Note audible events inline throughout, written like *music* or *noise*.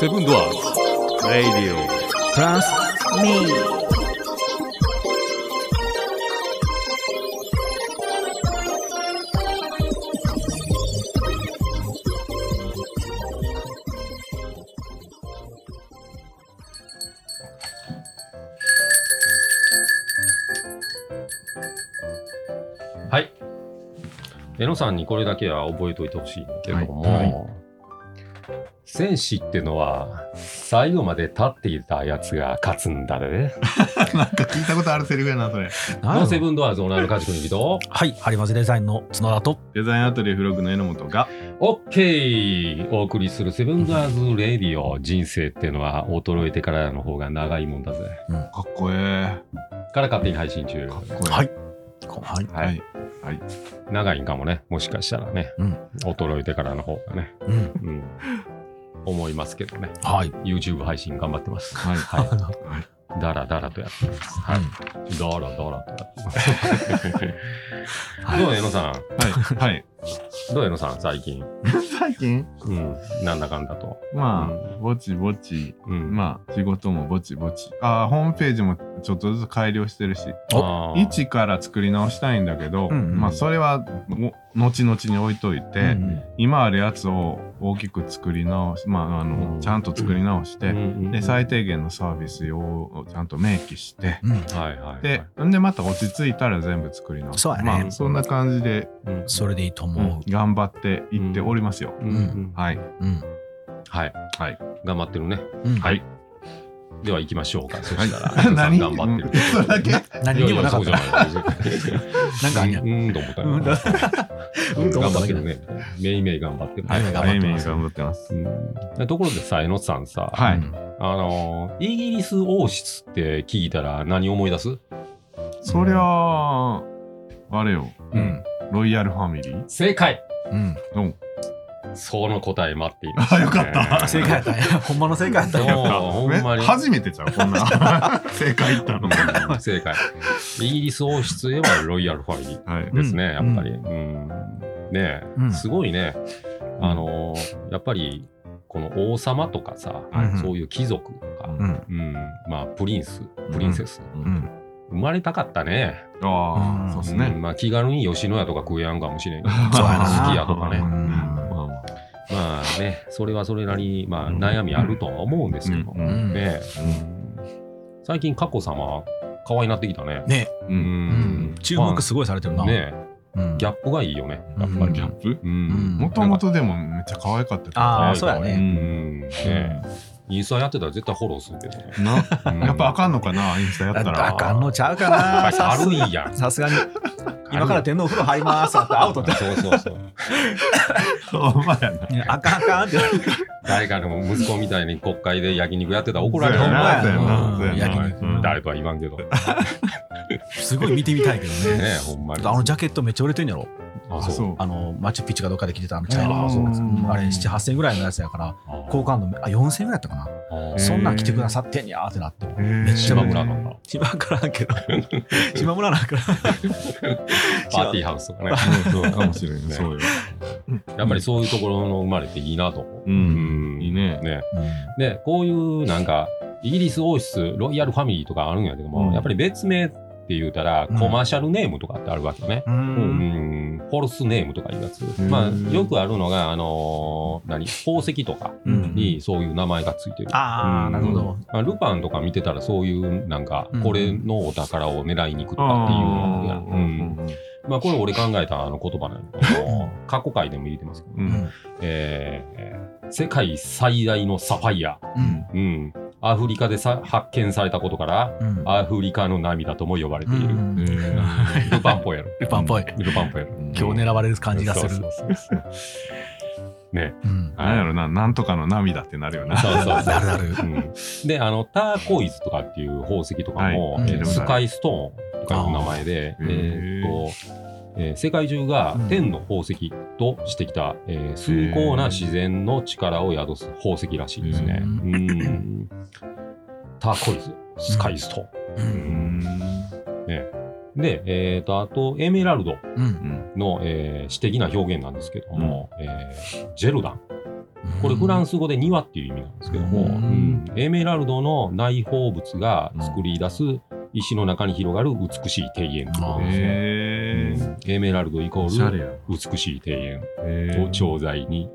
セブンドアさんにこれだけは覚えておいてほしいんだけども、はいはい戦士ってのは最後まで立っていたやつが勝つんだね。*laughs* なんか聞いたことあるセリフやな、それ。この？セブンドアーズオーナーの梶君人、はい、ハリマゼデザインの角田と。デザインアトリエフログの榎本が、オッケーお送りするセブンドアーズレディオ、人生ってのは衰えてからの方が長いもんだぜ。かっこえから勝手に配信中え。。かっこええ。はい。こはい。はい。はい。長いんかもね、もしかしたらね、うん。衰えてからの方がね、うん。うん、思いますけどね。はい。YouTube 配信頑張ってます。はい。はい。だらだらとやってます。はい。だらだらとやってます。*laughs* どう江野さん？はい。はい。どう江野さん最近？*laughs* 最近？うん。なんだかんだと。まうあ、ぼちぼち、うん。まあ、仕事もぼちぼち。ああ、ホームページもちょっとずつ改良してるし、あー一から作り直したいんだけど、うんうんまあ、それは、も後々に置いといて、うん今あるやつを大きく作り直し、まあ、あの、うんちゃんと作り直して、うんうんで、最低限のサービス用をちゃんと明記して、うん。はいはい。で、んでまた落ち着いたら全部作り直す。そうやねまあ、そんな感じで、うん、それでいいとうん思頑張っていっておりますよ。うんうんはい。う。うん。はい。はい。頑張ってるね。うん。はい。では行きましょうか。そはいしたら、*laughs* 何？頑張ってる。何にもなかった。なんかうーんと思ったよ。うんと思っただけだ頑張ってるね。めいめい頑張ってる。はい頑張ってます頑張ってます。うんところでさ、江野さんさ、あのー、イギリス王室って聞いたら何思い出す？そりゃあ、あれよ。うん。ロイヤルファミリー正解うん。うん。その答え待っています、あよかった正解やったんや。ほんまの正解やったんや。そうほんまにえ初めてちゃうこんな。*laughs* 正解言ったの。う *laughs* ん正解。イギリス王室へはロイヤルファミリーはい。ですね、やっぱり。うん。ねえ、うんすごいね。あのーやっぱり、この王様とかさ、はいそういう貴族とか、うん。うん、まあ、プリンス、プリンセス、う。うんん。生まれたかったね。ああ、うんそうですね。うんまあ、気軽に吉野家とか食えやんかもしれん好きやとかね。うまんあね、それはそれなりに、まあ、悩みあるとは思うんですけど、ね最近、佳子さま、可愛いなってきたね。ねう。うんうん。注目すごいされてるな。ねうん。ギャップがいいよね、やっぱり。うんギャップ？うんもともとでもめっちゃ可愛かったけどああ、そうやうね。ん。ねインスタやってたら絶対フォローするけどね。なうんやっぱあかんのかなインスタやったら。あかんのちゃうかな。軽いやん。さすがに。今から天皇風呂入りますってアウトって。そうそうそう。ほんまやな。あかんあかんって。誰かの息子みたいに国会で焼肉やってたら怒られるやな焼肉うん誰とは言わんけど。ね *laughs* すごい見てみたいけどね。ほんまに。あのジャケットめっちゃ売れてんやろ。あ、あ、そう。あの、マチュピチュかどっかで着てたあの茶色の。ああれ、7、8000円ぐらいのやつやから、好感度、あ、4000円ぐらいやったかな。そんなん着てくださってんやーってなって。めめっちゃ島村なんだ。島からんけど。島村なんか *laughs* パーティーハウスとかね。*laughs* そうかもしれん。ねそうよ。やっぱりそういうところの生まれていいなと思う。うん。いいね。ね。ら。で、こういうなんか、イギリス王室、ロイヤルファミリーとかあるんやけども、うんやっぱり別名って言うたら、うん。コマーシャルネームとかってあるわけよね。う。うん。ん、フォルスネームとかいうやつ。ん。まあ、よくあるのが、あのー何、宝石とかうん。にそういう名前がついてる。ああ、うん。なるほど。まあ、ルパンとか見てたらそういうなんかうん。これのお宝を狙いに行くとかっていうのが、うん。まあこれ俺考えたあの言葉なんだけども過去回でも入れてますけど、うん。えー世界最大のサファイア、うん。うん、アフリカでさ発見されたことからうん。アフリカの涙とも呼ばれている、うん。*laughs* ルパンっぽいやろルパンっぽい。ルパンっぽいやろ今日狙われる感じがする。そう。そうそうそう。ね。うん。なんやろな、なんとかの涙ってなるよな。そうそうそう。なるなる。うん。で、あの、ターコイズとかっていう宝石とかも、はい。えースカイストーンとかいう名前で、えーっと、えー世界中がうん天の宝石としてきた、えー崇高な自然の力を宿す宝石らしいですね。ううんターコイズ、スカイスト。う。うんん。ねで、えっ、と、あと、エメラルドうん。の、えー詩的な表現なんですけども、えージェルダン。これフランス。ス語で庭っていう意味なんですけども、うんうんエメラルドの内包物が作り出す石の中に広がる美しい庭園。ということですね。へー。うん。エメラルドイコール美しい庭園。を調剤に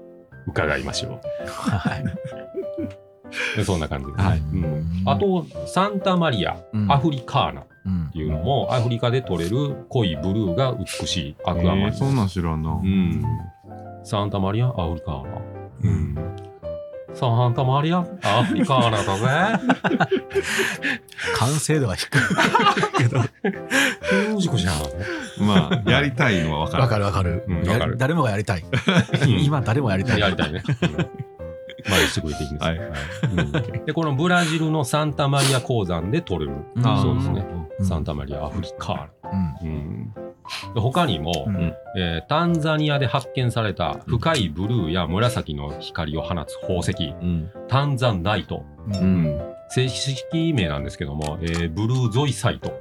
伺いましょはい。*laughs* そんな感じです。はい。うん。あ、と、サンタマリア、うん。アフリカーナっうん。ていうのも、アフリカで取れる濃いブルーが美しいアクアマリン。えーそんなん知らんな。うん。サンタマリア、アフリカーナ。うん。サンタマリア、アフリカーナだぜ。*laughs* 完成度は低いけど。じゃん。まあやりたいのは分かるわかるわかるうん。やわかる誰もがやりたい。うん今誰もやりたい。やりたいね。うんまあ、してくれていいんですはいうんで、このブラジルのサンタマリア鉱山で取れる、そうですね。うんサンタマリア、アフリカーうん。ナ。うんで他にも、うん。えータンザニアで発見された深いブルーや紫の光を放つ宝石、うん。タンザナイト。う。うん。ん正式名なんですけども、えーブルーゾイサイト。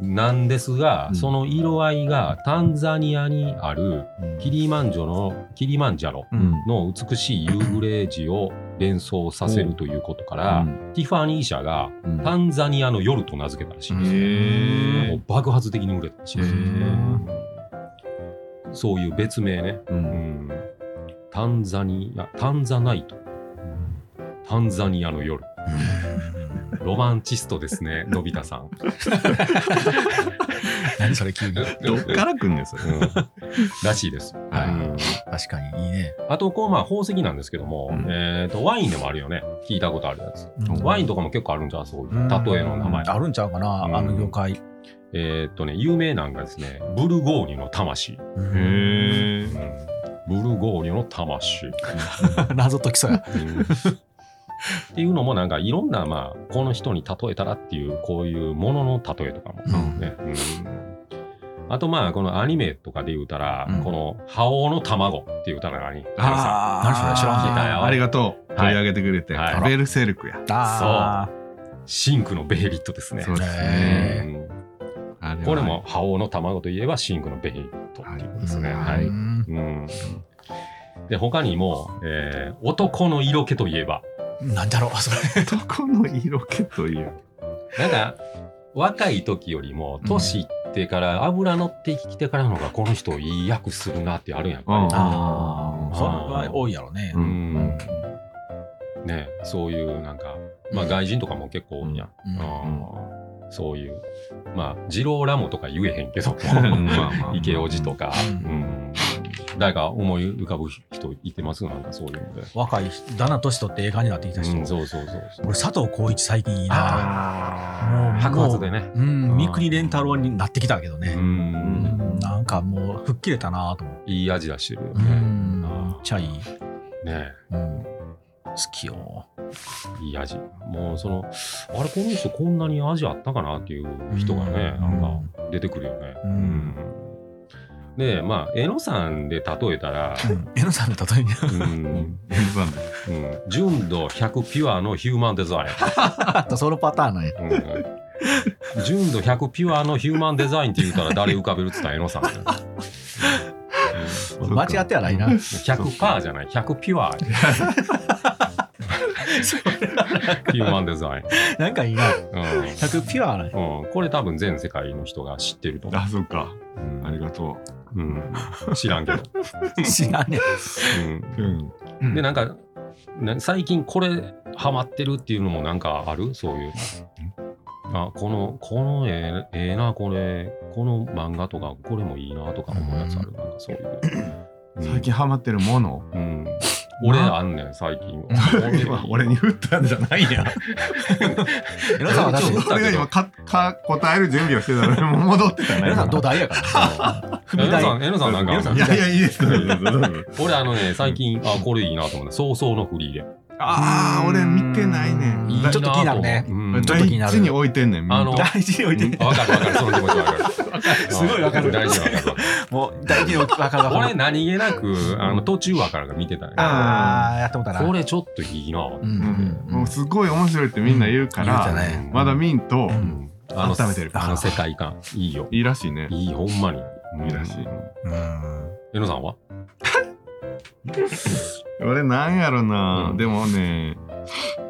なんですが、うん。その色合いがタンザニアにあるキリマンジャロのキリマンジャロうん。の美しい夕暮れ時を連想させるということから、ティファニー社がタンザニアの夜と名付けたらしいんですよ。へもう爆発的に売れたらしいですそういう別名ね。ううんんタンザニア、タンザナイト。タンザニアの夜。ロマンチストですね、のび太さん。*laughs* *laughs* 何それ急に。*laughs* どっから来んねんそれうんらしいです。はいうん確かにいいね。あと、こう、まあ、宝石なんですけども、うんえっ、と、ワインでもあるよね。聞いたことあるやつ。うんワインとかも結構あるんじゃん、そういう。例えの名前。あるんちゃうかな、うんあの業界。えっとね、有名なんがですね、ブルゴーニュの魂。へえうんブルゴーニュの魂。*laughs* 謎解きそうや。うんっていうのもなんかいろんなまあこの人に例えたらっていうこういうものの例えとかもね、うん。あとまあこのアニメとかで言うたら、うん。この覇王の卵っていう歌が何あ何それ知らん聞いたよ。ありがとう。はい取り上げてくれてはい。ベルセルクや。あシンクのベイリットですね。そうですうねれは。これも覇王の卵といえばシンクのベイリットっていうことですね、ーはい、うんうん。で他にも、えー男の色気といえばなんだろう、それ。*laughs* 男の色気という。なんか、若い時よりも、年いってから、油乗ってきてからの方が、この人いい役するなってあるやんか、うん。ああ、それは多いやろね。ううん。ん。ねそういう、なんか、まあ、外人とかも結構多いやん。うん。あーそういう、まあ、ジローラモとか言えへんけど、池おじとか、ううんん。誰か思い浮かぶ人いてます？なんかそういうので。若い人、だんだん年取って映画になってきた人。うん、そうそうそうそう。俺、佐藤浩市最近いいな。あもう白髪でね。うん、三國連太郎になってきたけどね。うん。うんなんかもう、吹っ切れたなと思って。いい味出してるようね。ん、めっちゃいい。ねうん、好きよ。いい味。もうその、あれ、この人こんなに味あったかなっていう人がね、うんなんか出てくるよね。うんうんで、まあ、えのさんで例えたら、うん、えのさんの例えに。うん、N さんでうん、純度100ピュアのヒューマンデザイあと *laughs* そのパターンなんや。ン。うん、純度100ピュアのヒューマンデザインって言ったら誰浮かべるっつったらえのさんだよ。そうか間違ってはないな。100パーじゃない、100ピュア。ヒューマンデザイン。なんかいいな。うん100ピュアな。うん、これ多分全世界の人が知ってると思うあそっかうん。ありがとうん、知らんけど。*laughs* 知らんねん。うんうで、なんか、な最近これハマってるっていうのもなんかある？そういう。あ、この、このええええな、これ、この漫画とか、これもいいなとか思うやつある？なんかそういう。うん最近ハマってるもの？うん。俺あんねん、最近。今俺に振ったんじゃないや *laughs* えのさんはだって、ちょ俺が今かか答える準備をしてたのに戻ってたねえのさん今土台やから。踏み台。えのさん、えのさんなんか。いやいやいいです。*laughs* 俺あのね、最近、あ、これいいなと思って、早々のフリーで。ああ俺見てないね。ん。いいちょっと気になるね。うん。ちょっと気になる第一に置いてんねんあの大事に置いてうん。わかるわかる、その気持ちわかる。すごいわかる。大事にわかるわ。*laughs* もう大事に置き分かる俺る。何気なく、あの、途中わからが見てたんやああ、やってもたな。これちょっといいな。うん。ううん。んもうすごい面白いってみんな言うからまだ見んとうん。あの温めてるあの世界観いいよ。いいらしいね。いいほんまにらし。いうん。えのさんは？*laughs* 俺なんやろな、うん。でもね、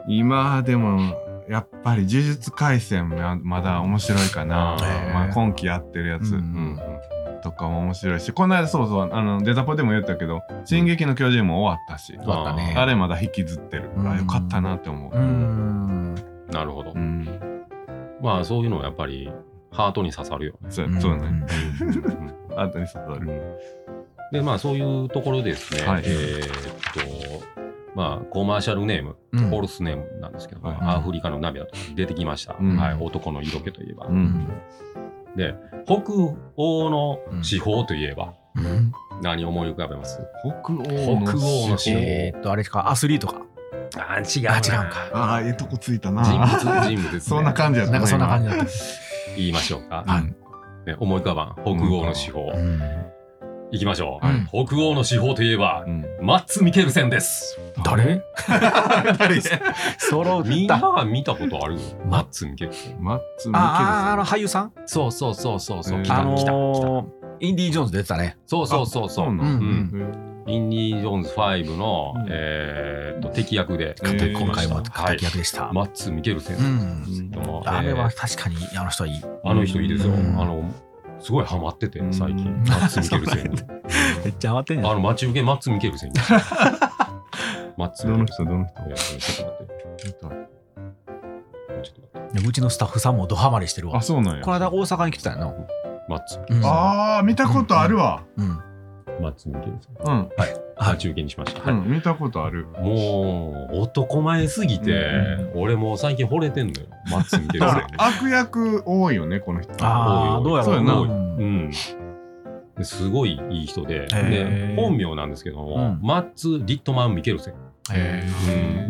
今でも、やっぱり呪術廻戦ままだ面白いかな。へーまあ、今期やってるやつ。うんうん。とかも面白いし、この間そうそう、あの、デザポでも言ったけど、進撃の巨人も終わったし、終わったね。あれまだ引きずってる。うん。あよかったなって思う。うん。なるほど、うん。まあそういうのはやっぱりハートに刺さるよ。ね、そうそうね。うん。*laughs* あとに刺さる。でまあそういうところでですね、はい。えーっとまあコマーシャルネーム、うん。フォルスネームなんですけど、はい。アフリカの涙とか出てきました、うん。はい、男の色気といえば、うん。で北欧の司法といえばうん。何を思い浮かべます、北欧北欧の司法えーっとあれか？アスリートか？あ違あ違うんか。ああ、ええとこついたな。人物人物です、ね、*laughs* そんな感じやったなんかそんな感じだった言いましょうか、はい。ね、思い浮かばん。北欧の司法、うん。いきましょう、はい。北欧の司法といえば、うん。マッツ・ミケルセンです。誰？*laughs* 誰？*laughs* 揃みんなは見たことある？マッツ・ミケルセン。マッツ・ミケルセン。あああの俳優さん？そうそうそうそうそう、来た来た来た。インディ・ージョーンズ出てたね。そうそうそうそうインディ・ジョーンズ5の、うん。えーっと敵役で。今回ははい。敵役でした。マッツ・ミケルセン。うん。けども、あれえー。は確かにあの人はいい。あの人いいですよ、うん。あのすごいハマっててうん。最近、う *laughs* んマッツ・ミケルセン。に *laughs* めっちゃ余ってんあの待ち受けマッツ・ミケルセン。に *laughs* マッツ・どのミケルセン。人どの人？えーちょっと待って。ちょっと待って。うちのスタッフさんもドハマりしてるわ。あ、そうなんや。この間大阪に来てたよなマッツ・ああ、見たことあるわ。うんマッツ・ミケルセンうん。待ち受けにしました、はい。うん、見たことある。もう男前すぎて、う俺もう最近惚れてんのよ。マッツ・ミケルセンに悪役多いよね、この人。ああどうやろそうやな。ううん。ですごいいい人で。で本名なんですけども、うん。マッツ・リットマン・ミケルセン、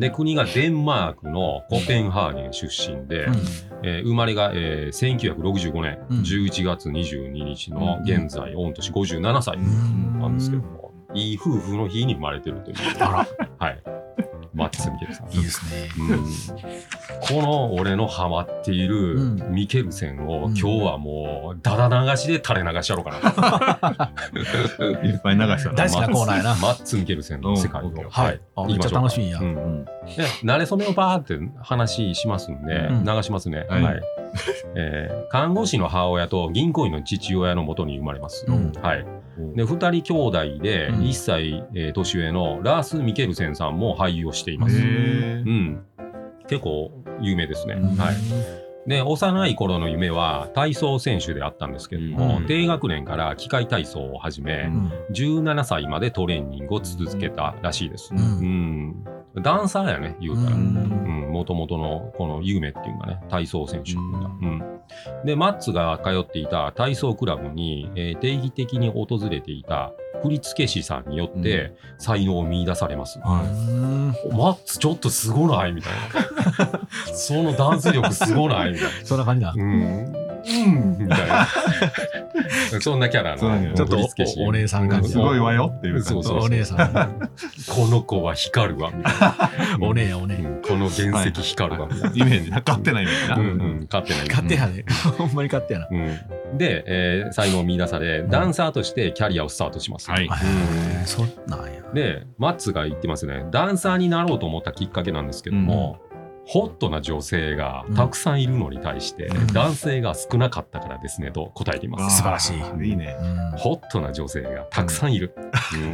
で国がデンマークのコペンハーゲン出身で、うん。えー生まれが、えー1965年うん。11月22日の現在、御年57歳うん。なんですけども、いい夫婦の日に生まれてるという、あはい、マッツ・ミケルさん。らいいですねうんこの俺のハマっているうんミケルセンをうん今日はもうダダ流しで垂れ流しやろうかな。*laughs* いっぱい流したな。大好きなコーナーやなマッツ・ミケルセンの世界を。うんはい。あめっちゃ楽しみやうんうん。で、慣れ初めをバーって話しますんで、うん流しますね。は。はいいえー看護師の母親と銀行員の父親のもとに生まれます。うんはい。で、二人兄弟で、うん1歳、えー年上のラース・ミケルセンさんも俳優をしています。へうーん。結構有名ですね。うんはい。で、幼い頃の夢は体操選手であったんですけども、うん低学年から機械体操を始め、うん17歳までトレーニングを続けたらしいです。ううんん。ダンサーやね、言うたら。ううんん。もともとのこの夢っていうかね、体操選手っていうん。で、マッツが通っていた体操クラブに、えー定期的に訪れていた振付師さんによって才能を見出されます。はうんマッツちょっとすごない？みたいな。*laughs* そのダンス力すごない？みたいな。そんな感じだうん。うん。みたいな。そんなキャラのちょっと。おお姉さん感じすごいわよっていう感じ。そうそうお姉さんこの子は光るわ。みたいなお姉やお姉うんこの原石光るわ。みたいなイメージな。勝ってないイメージな。勝ってない。勝手やねほんまに勝手やなうん、で、えー才能を見出され、ダンサーとしてキャリアをスタートします。はいそんなんやで、マッツが言ってますね、ダンサーになろうと思ったきっかけなんですけども、ホットな女性がたくさんいるのに対して、うん。男性が少なかったからですねと答えています。素晴らしい。いいね。うん。ホットな女性がたくさんいる。うん。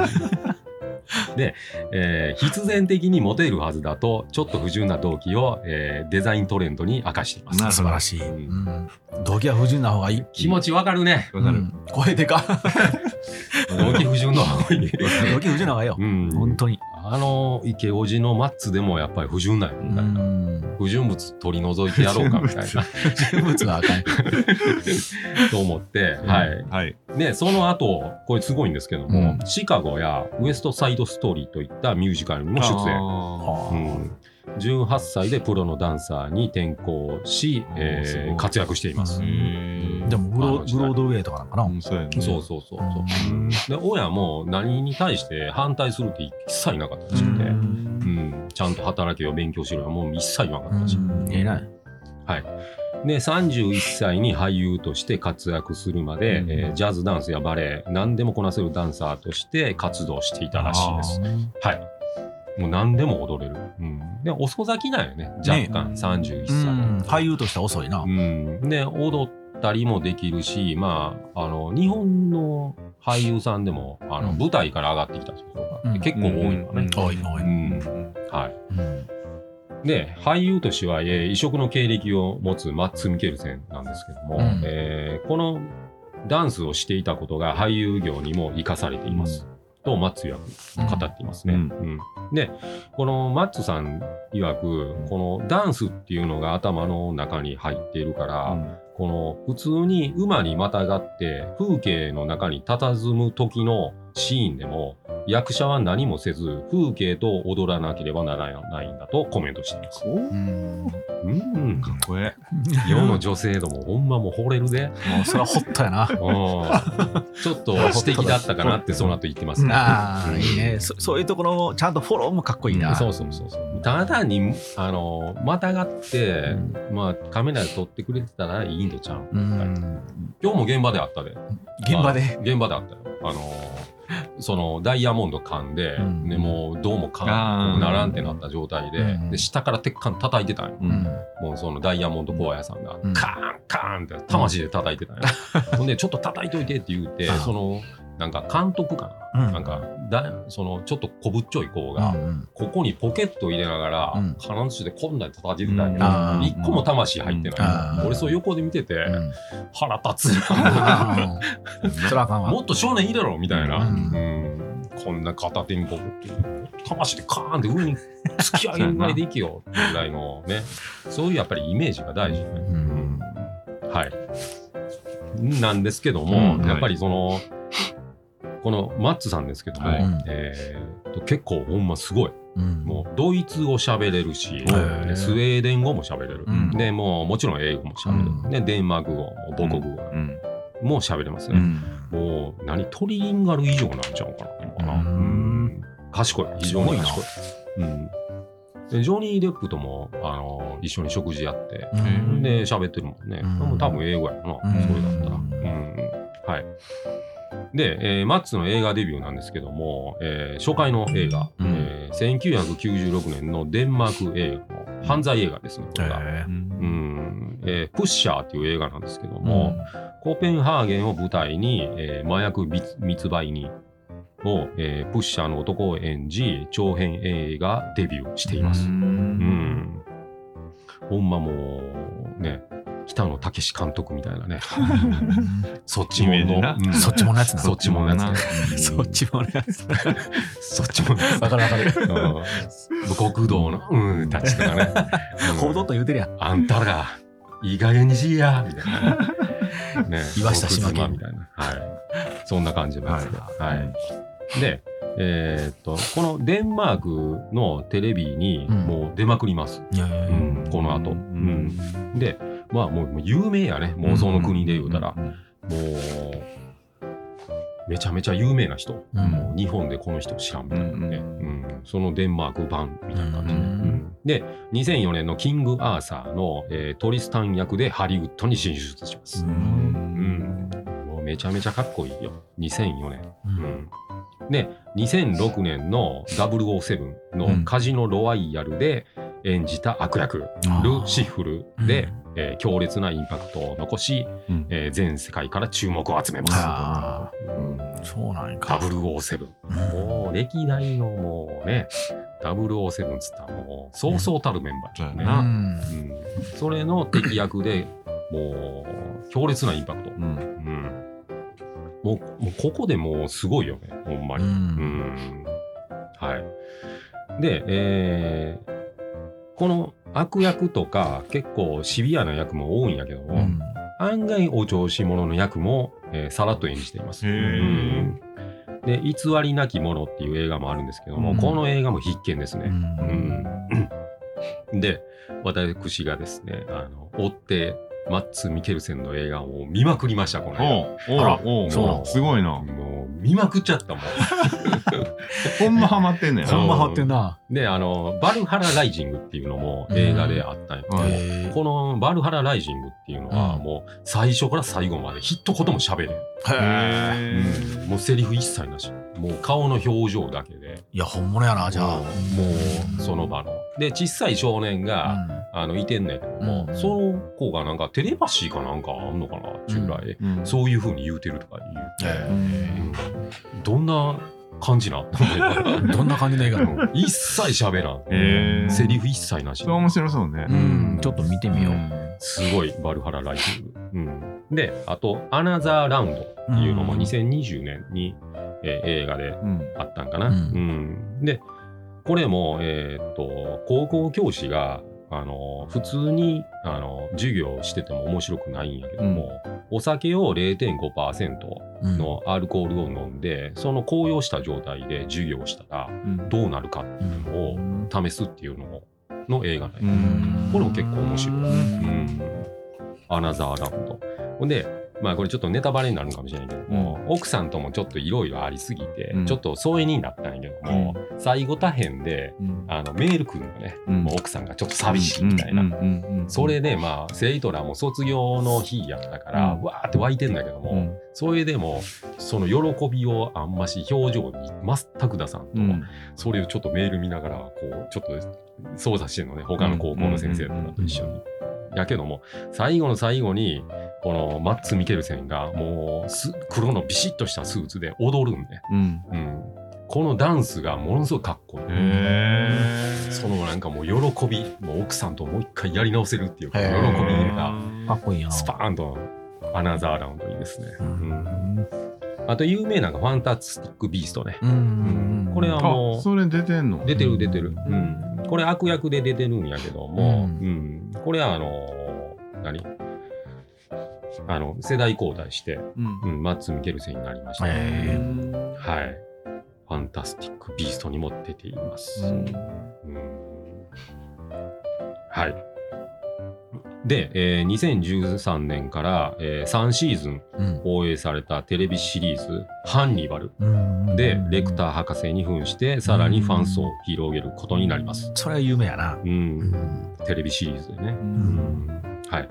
*laughs* で、えー必然的にモテるはずだと、ちょっと不純な動機を、えーデザイントレンドに明かしています。素晴らしい。うん。うん。動機は不純な方がいい。気持ちわかるね。わかる。うん声でか。*laughs* 動機不純の方がいい。*laughs* 動機不純な方がいいよ。うん。本当にあの池叔父のマッツでもやっぱり不純なんよみたいな。うん不純物取り除いてやろうかみたいな *laughs* 人物はあかん *laughs* と思って、うんはい。はい。で、その後、これすごいんですけども、うんシカゴやウエストサイドストーリーといったミュージカルにも出演。あうん18歳でプロのダンサーに転向し、えー活躍しています。でもブロブロードウェイとかなんかな。うんそうやね。そうそうそうそう、で親も何に対して反対するって一切なかったらしくて、ううん。んちゃんと働けよ勉強しろよもう一切言わなかったらしい、うん。えらい。はい。で、31歳に俳優として活躍するまで、うん。えージャズダンスやバレエ、何でもこなせるダンサーとして活動していたらしいです。はい。もう何でも踊れる。うん。で、遅咲きなんよね。若干、ね31う歳。ん俳優としては遅いな。うん、で踊ったりもできるし、まあ、あの日本の俳優さんでもあの、うん舞台から上がってきた人が、うん結構多いのね。多い多いうんはい、うんで俳優としては、えー異色の経歴を持つマッツ・ミケルセンなんですけども、うんえーこのダンスをしていたことが俳優業にも生かされています。とマッツ曰く語っていますね。うんうんでこのマッツさん曰くこのダンスっていうのが頭の中に入っているから、この普通に馬にまたがって風景の中に佇む時のシーンでも役者は何もせず風景と踊らなければならないんだとコメントしています。う？んうん、かっこえ世の女性どもほんまもう惚れるで。もうそれはホットやな。うんちょっと *laughs* 素敵だったかなってその後言ってますね。ああ、いいねそ。そういうところもちゃんとフォローもかっこいいな。そうそうそうそう。ただ単に、あの、またがって、まあ、カメラで撮ってくれてたらいいんとちゃう。うん。今日も現場であったで。現場で？あ現場であったよ。あのそのダイヤモンド噛んで、うん。でもうどうも噛あー。んならんってなった状態で,、うん。で下から鉄管叩いてたんよ、うん。もうそのダイヤモンドコア屋さんが、うん。カーンカーンって魂で叩いてたんよ、*laughs* ほんでちょっと叩いといてって言ってそのなんか監督かうな、なんかだそのちょっとこぶっちょい子が、うんここにポケット入れながら、うん。金槌でこんなに叩いてたんや、あー一個も魂入ってない、俺そう横で見てて、うん。腹立つ。*laughs* もっと少年入れろみたいな、ううん。んこんな片手にこう魂でカーンって上に突き上げるぐらいでいけよぐらいのね。そういうやっぱりイメージが大事ね、うん。はい。なんですけども、やっぱりそのこのマッツさんですけども、はい。えーと結構ほんますごい。うん。もうドイツ語喋れるし、スウェーデン語も喋れる、うん。でもうもちろん英語も喋れる、うん。でデンマーク語母国語うん。も喋れますね、うん。もう何トリリンガル以上なんちゃうかな。うん。うん。賢い。非常にす賢い。うん。でジョニー・デップとも、あの一緒に食事やって、うん。で喋ってるもんね。うん。多分英語やろな、うん。それだったら。ううんん。はい。で、えーマッツの映画デビューなんですけども、えー初回の映画、うんえー1996年のデンマーク映画の犯罪映画ですね、これが。へーうんえープッシャーっていう映画なんですけども、コペンハーゲンを舞台に、えー麻薬密密売人を、えープッシャーの男を演じ、長編映画デビューしています。うん。ほんまもう、ね、北野武監督みたいなね、*laughs* そっちものそっちものやつな。そっちものやつねそっちものやつ。そっちものやつわかるわかる。うん武国道の、うん、たちとかね。うん報道と言うてるやん。あんたら、いい加減にしいや、みたいな。ね、*laughs* 岩下志麻僕妻みたいな。はい。そんな感じのやつで。はい。で、えーっと、このデンマークのテレビにうんもう出まくります。いやいやいやうん、この後。うん。で、まあもう有名やね。もうその国で言うたら。もう、めちゃめちゃ有名な人。うんもう日本でこの人知らんみたいなね。うんうんそのデンマーク版みたいな感じで。うんうんで、2004年のキング・アーサーの、えートリスタン役でハリウッドに進出します。うんもうめちゃめちゃかっこいいよ。2004年。ううんんで、2006年の007のカジノ・ロワイヤルで演じた悪役、ル・シッフルで、うんえー強烈なインパクトを残し、うんえー全世界から注目を集めます。あうんあ、そうなんか。007。うんもう歴代のもうね、007っつったらもうそうそうたるメンバーだよね。ううんんそれの敵役でもう強烈なインパクト。うんうんもうもうここでもうすごいよね、ほんまに。ううんんはい。で、えーこの悪役とか結構シビアな役も多いんやけども、うん。案外お調子者の役も、えーさらっと演じています。へうん。で、偽りなき者っていう映画もあるんですけども、うん。この映画も必見ですうね。ん。うん。で、私がですね、あの追ってマッツ・ミケルセンの映画を見まくりました、この映おうおあらすごいな画。。もう見まくっちゃったもん。*laughs* ほんまハマってんねん。*laughs* ほんま張ってんな。で、あの、バルハラ・ライジングっていうのも映画であったんやけど、このバルハラ・ライジングっていうのはうんもう最初から最後まで一言も喋れん。へへうんもうセリフ一切なし。もう顔の表情だけで。いや、本物やな、じゃあ。もうその場の。で、小さい少年が、あのいてんねんけども、うんその子がなんかテレパシーかなんかあんのかな、従来。うん。そういう風に言うてるとか言うて、へうん。どんな感じなえ *laughs* どんな感じの映画？な *laughs* の一切喋らん。へーセリフ一切なし。面白そうね。う。ん、ちょっと見てみよう。すごい、バルハラライジング。うん、で、あと、アナザーラウンドっていうのもうん。2020年に、えー映画でうん。あったんかな。ううんん。で、これも、えーっと、高校教師が、あの普通にあの授業をしてても面白くないんやけども、お酒を0.5%うんのアルコールを飲んで、その高揚した状態で授業をしたらうんどうなるかっていうのを試すっていうのをの映画ね。うんこれも結構面白い。うんうん。アナザーラウンド。で、まあこれちょっとネタバレになるかもしれないけども、奥さんともちょっといろいろありすぎて、うん。ちょっと疎遠になったんやけども、最後他編で、うん。あのメール来るのね、うん。もう奥さんがちょっと寂しいみたいな。うん。うん。うん。うん。それでまあ生徒らも卒業の日やったから、うん。わーって湧いてんだけども、うん。それでもその喜びをあんまし表情に全く出さんと、うん。それをちょっとメール見ながらこうちょっと操作してるのね。他の高校の先生とかと一緒に。やけども最後の最後にこのマッツ・ミケルセンがもうす黒のビシッとしたスーツで踊るんね、うんうん、このダンスがものすごいかっこいい。そのなんかもう喜び、もう奥さんともう一回やり直せるっていうか喜びがかっこいい。スパーンとアナザーラウンドいいですね。ううんん。あと有名なのがファンタスティック・ビーストね。うん。これはもうあそれ出てんの？出てる出てる。ううんん。これ悪役で出てるんやけども、ううん。これはあの、何？あの、世代交代して、うんうん、マッツ・ミケルセンになりました、へね。ーはい。ファンタスティック・ビーストにも出ています。うんうんはい。で、えー2013年から、えー3シーズンうん放映されたテレビシリーズ「ハンニバルうん。」でレクター博士に扮してさらにファン層を広げることになります。それは有名やな。うんうん。テレビシリーズでね。ううんんはい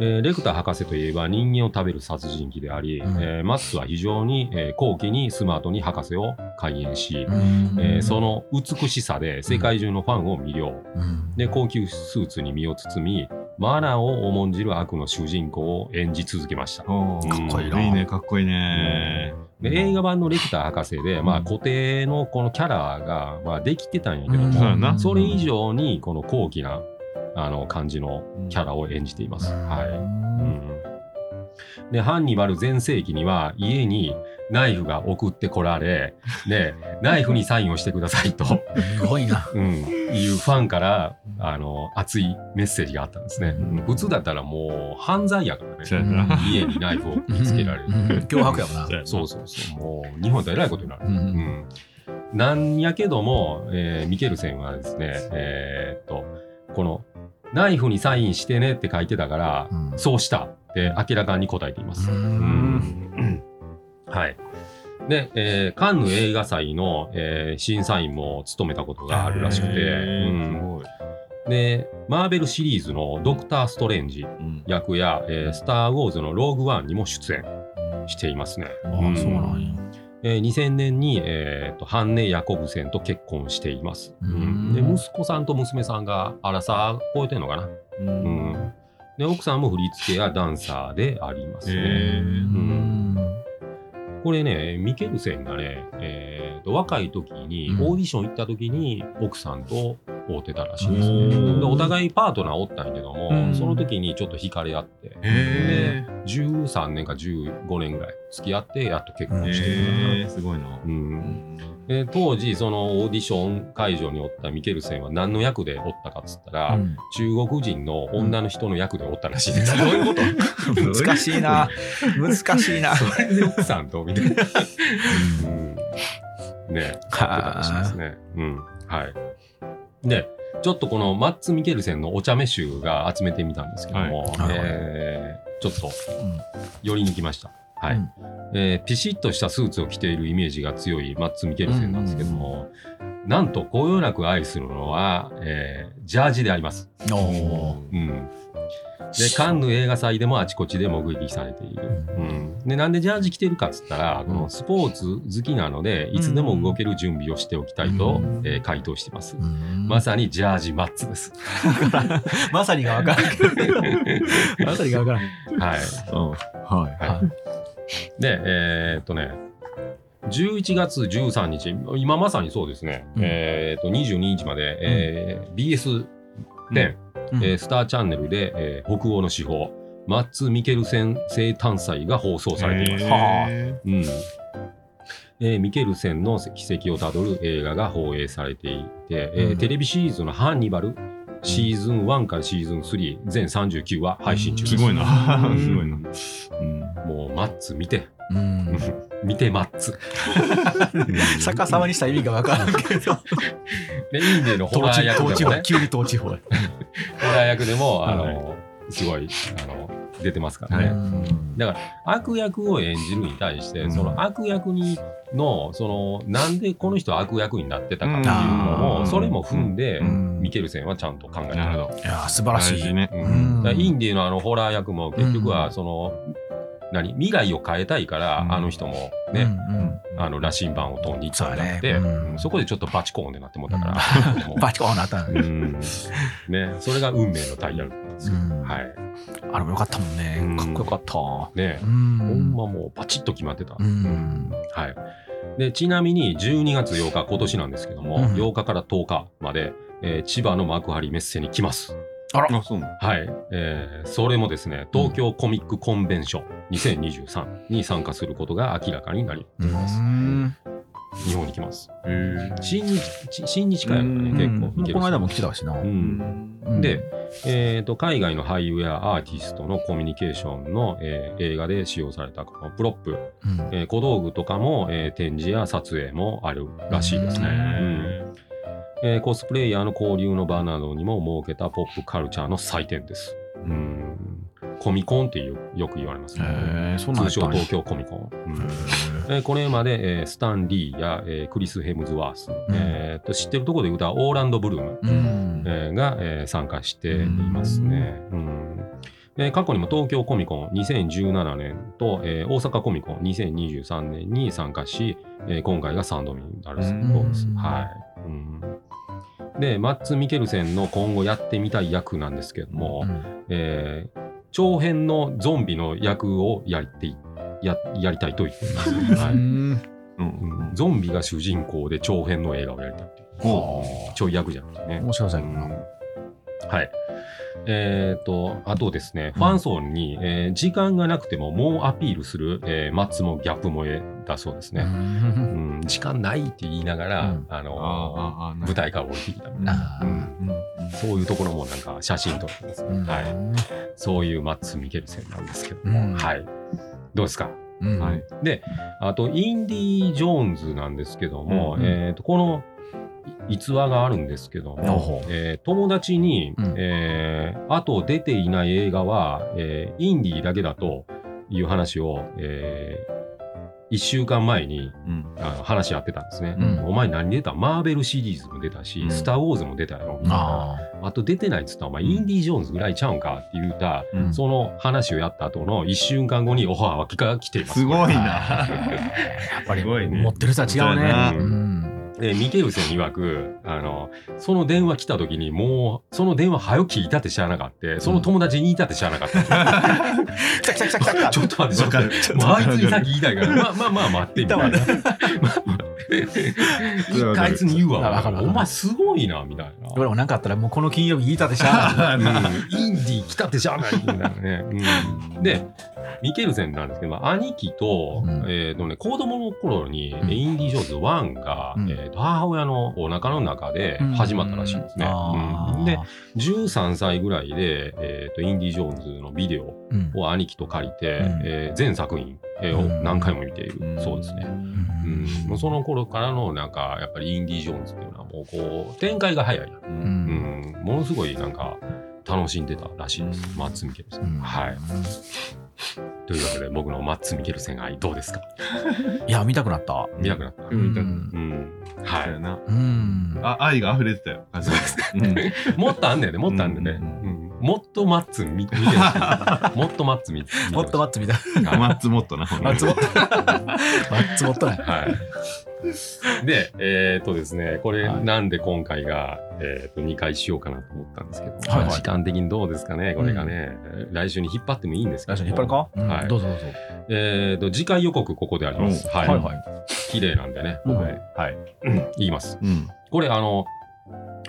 えーレクター博士といえば人間を食べる殺人鬼であり、うんえーマッツは非常に、えー高貴にスマートに博士を開演し、うんえーその美しさで世界中のファンを魅了。うんで高級スーツに身を包みマナーを重んじる悪の主人公を演じ続けました。かっこいいな。いいねかっこいいね。で映画版のレクター博士で、まあ、固定のこのキャラが、まあ、できてたんやけども、それ以上にこの高貴なあの感じのキャラを演じています。はい。うん。でハンニバル全盛期には家にナイフが送ってこられで *laughs* ナイフにサインをしてくださいと、すごいな。うん、いうファンからあの熱いメッセージがあったんですね。うん。普通だったらもう犯罪やからね。な。家にナイフを送りつけられる。うん。脅迫やもんな。そうそうそう。もう日本とえらいことになる。うん。うん。なんやけども、えーミケルセンはですね、えーっと、このナイフにサインしてねって書いてたから、うん。そうしたって明らかに答えています。ううんんはい。で、えーカンヌ映画祭の、えー審査員も務めたことがあるらしくて、うん。すごい。で、マーベルシリーズのドクター・ストレンジうん。役や、えースター・ウォーズのローグ・ワンにも出演していますね。ああ、そうなんや。えー2000年に、えーとハンネ・ヤコブセンと結婚しています。うん。うん。で息子さんと娘さんがアラサー超えてるのかな、ううん。んで。奥さんも振り付けやダンサーでありますね。へー。んこれね、ミケルセンがね、えーと若い時にうん。オーディション行った時に奥さんと会うてたらしいですおね。ーでお互いパートナーおったんやけども、うん。その時にちょっと惹かれ合って、へ13年か15年ぐらい付き合ってやっと結ー婚して。るすごいな。ううんんで当時そのオーディション会場におったミケルセンは何の役でおったかっつったら、うん中国人の女の人の役でおったらしいです。*laughs* どういうこと？*laughs* 難しいな。難しいな。*laughs* それで奥さんとみたいな。うん、ね、やってたらしいですね。うん、はい。で、ちょっとこのマッツ・ミケルセンのお茶目集が集めてみたんですけども、はいえーちょっとうん寄りに来ました。はい、うん。えーピシッとしたスーツを着ているイメージが強いマッツ・ミケルセンなんですけども、なんとこよなく愛するのは、えージャージであります。でカンヌ映画祭でもあちこちで目撃されている。うん、でなんでジャージ着てるかっつったら、このスポーツ好きなのでいつでも動ける準備をしておきたいと、うん。えー回答してます。うん。まさにジャージマッツです。*laughs* まさにがわからん。*laughs* *laughs* まさにがわからん。はい。うん。はい。はで、えーっとね、11月13日、今まさにそうですね、うん。えーっと22日まで、えー BS で、うん。えースターチャンネルで、えー北欧の司法、マッツ・ミケルセン生誕祭が放送されています。はあへうん。えーミケルセンの軌跡をたどる映画が放映されていて、えーうん。テレビシリーズのハンニバル、シーズン1からシーズン3、全39話配信中です。ーすごいなうんすごいなもうマッツ見て、うん。*laughs* 見てマッツ。逆さまにした意味がわからんけど。*laughs* で、インディのホラー役でもね、急に統治法。*laughs* ホラー役でも、あの、はすごい、あの、出てますからね。うん。だから、悪役を演じるに対して、うん。その悪役にの、その、なんでこの人は悪役になってたかっていうのうも、んそれも踏んで、うん。ミケルセンはちゃんと考えてる。いやー、素晴らしい。ね。インディのあのホラー役も結局は、うん。その、何未来を変えたいから、うん。あの人もね、うんうん。あの羅針盤を飛んでいったんだって、そこでちょっとバチコーンでなってもったから、*laughs* バチコーンなった。のう。ん。ね、それが運命のタイヤルなんですよ。うんはい。あれもよかったもんうんね。かっこよかった。ね、うほんん。まもうパチッと決まってた。うんはい。で、ちなみに12月8日、今年なんですけども、うん8日から10日まで、えー千葉の幕張メッセに来ます。あそうなのはい。えーそれもですね、東京コミックコンベンション2023に参加することが明らかになります。うん日本に来ます。へ新日、ち新日会やからね、うん。結うん構行けるこの間も来てたしな。で、えーと海外の俳優やアーティストのコミュニケーションの、えー映画で使用されたこのプロップ、うん。えー小道具とかも、えー展示や撮影もあるらしいですね。うん。えーコスプレイヤーの交流の場などにも設けたポップカルチャーの祭典です。うんコミコンってよよく言われますね。通称東京コミコン。うんえーこれまで、えースタン・リーや、えークリス・ヘムズワース、えーと知ってるところで言うとオーランド・ブルーム、うん。えーが、えー参加していますね。うんえー過去にも東京コミコン2017年と、えー大阪コミコン2023年に参加し、えー今回が3度目になるそうです。うんはいうんで、マッツ・ミケルセンの今後やってみたい役なんですけども、えー長編のゾンビの役をやりていややりたいと言っています、はい。うん。うんゾンビが主人公で長編の映画をやりたいっていう。ほちょい役じゃなくてね。面白そうやけどな。はい。えっ、と、あとですね、ファン層に、えー時間がなくてももうアピールする、えーマッツもギャップ萌えだそうですね。うん、時間ないって言いながら、うん。あの舞台から降りてきた。あー。うんうんそういうところもなんか写真撮ってます、うん。はい。そういうマッツ・ミケルセンなんですけども、うん。はい。どうですか？うん。はい。で、あと、インディ・ジョーンズなんですけども、うんえっ、と、この逸話があるんですけどもえー友達に、うん。えーあと出ていない映画は、えーインディだけだという話を、え1週間前にうんあの話し合ってたんですね。うんお前何出た？マーベルシリーズも出たし、うんスター・ウォーズも出たやろ？みたいな。ああと出てないっつったら、お前インディ・ジョーンズぐらいちゃうんかって言うた、うんその話をやった後の1週間後にオファーは *laughs* 来ています。すごいあ。な。*laughs* やっぱりすごいね持ってる人は違うね。なうんえーミケルセン曰く、あの、その電話来た時にもう、その電話早く聞いたって知らなかった。その友達に言いたって知らなかった。来た来た来た来た来た。ちょっと待って、ちょっと待って。もうあいつに先言いたいから、まあまあまあ待って、みたいな。まあ待って一回あいつに言うわ。お前すごいな、みたいな。俺もなんかあったらもうこの金曜日言いたでしゃあない。うんインディー来たってしゃあないみたいなね。うんで、ミケルセンなんですけど、まあ、兄貴と、うん。えっ、とね、子供の頃に、うん。インディ・ジョーンズ1が、うん。えーと母親のお腹の中で始まったらしいんですね。うん。で、13歳ぐらいで、えっ、と、インディ・ジョーンズのビデオうん。を兄貴と借りて、うん。えー全作品えーを何回も見ている、そうですね。うん、もうその頃からのなんかやっぱりインディ・ジョーンズっていうのはもうこう展開が早い。うん、ものすごいなんか楽しんでたらしいです、うん。マッツ・ミケルセン、うん。はい。というわけで僕のマッツ・ミケルセン愛どうですか？*laughs* いや見たくなった。見なくなった、うん。見たくうん。はい。そうん。あ、愛が溢れてたよ。そうですか。うん。*laughs* もっとあんねんねもっとあんねんね、うんうんもっとマッツ見見てほしい。もっとマッツ見見て *laughs* もっとマッツ見た。マッツモットな。マッツモットマッツモットねはい。*laughs* で、えっ、とですね、これ、はいなんで今回が、えっ、と、2回しようかなと思ったんですけど、はい。はい。時間的にどうですかね、これがね、来週に引っ張ってもいいんですけど。来週引っ張るか？うん。はいどうぞどうぞ。えっ、と、次回予告ここであります。はい。はいはい。綺麗なんでね、うん。はい。はい。言います。うん。これ、あの、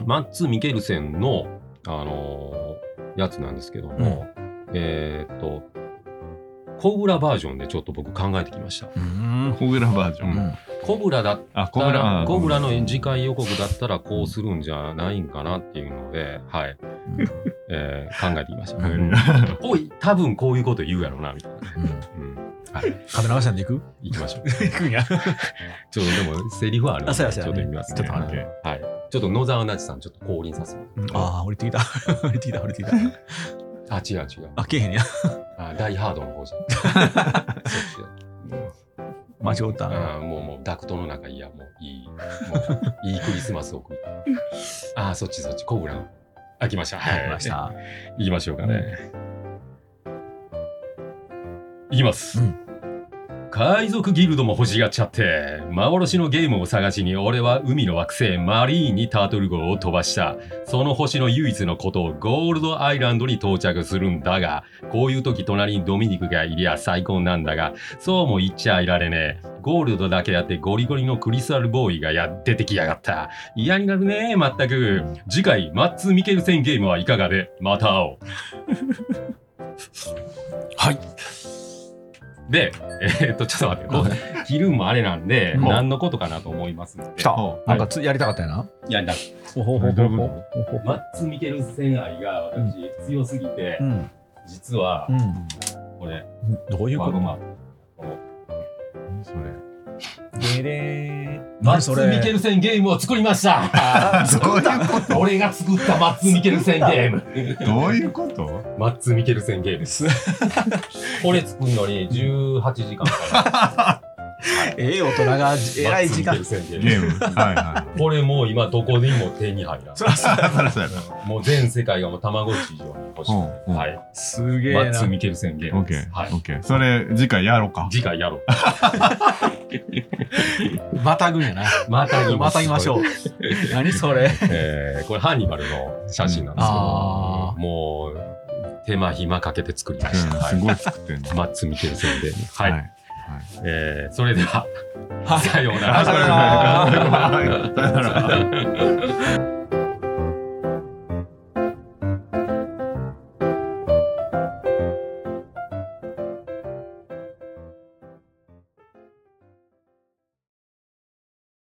マッツ・ミケルセンの、あのーやつなんですけども、えっ、と、コブラバージョンでちょっと僕考えてきました。うんコブラバージョン。うんコブラだっあ、ココブブラ。の次回予告だったらこうするんじゃないんかなっていうので、はい、えー考えてみました。おい、多分こういうこと言うやろな、みたいなね。うんうん。はい、カメラ目線で行く？行きましょう。行くんや *laughs* ちょっとでも、セリフはあるんで、ちょっと見ますね。ちょっと待ってはい。ちょっと野沢那智さん、ちょっと降臨させて。ああ降りてきた降りてきた降りてきたあ、違う違う。あけえへんやあ、ダイハードの方じゃん。*laughs* 間違ったもう、もう、ダクトの中いや、もういい、もう、いいクリスマスを送り。あー、そっちそっち、コブラの。あ、来ました。はい。来ました行きましょうかね。いきます。うん海賊ギルドも欲しがっちゃって、幻のゲームを探しに俺は海の惑星マリーンにタートル号を飛ばした。その星の唯一のことゴールドアイランドに到着するんだが、こういう時隣にドミニクがいりゃ最高なんだが、そうも言っちゃいられねえ。ゴールドだけあってゴリゴリのクリスタルボーイがや出てきやがった。嫌になるねえまったく。次回、マッツ・ミケルセンゲームはいかがでまた会おう。*laughs* はいで、えーっと、ちょっと待って、こう昼もあれなんで、うん。何のことかなと思いますので。来た。ほなんかつやりたかったよな。いや、だほほほほどういうこほほマッツ・ミケルセン愛が私、強すぎて、うん。実はう、ん。これ、どういうこと？ワゴマそれ。ゲレマッツ・ミケルセンゲームを作りました *laughs* どういうこ俺が作ったマッツ・ミケルセンゲーム。とどういうこと？マッツ・ミケルセンゲームです。これ作るのに18時間かかええ大人がる。えらい時間ゲーム。はいはこれもう今どこにも手に入らん。そらそ。そ。もう全世界がもうたまごっち以上に欲しい。うんうんはい。すげえなマッツ・ミケルセンゲーオッケ。ー。はいオ。ッケー。それ、次回やろうか。次回やろう。*laughs* またぐんやなまたぎまたぎましょう何それえーこれハンニバルの写真なんですけど、もう手間暇かけて作りました。すごい作ってんの。マッツ・ミケルセンゲーム。はい。はい。えーそれでは、はいさようなら。さようなら。*laughs*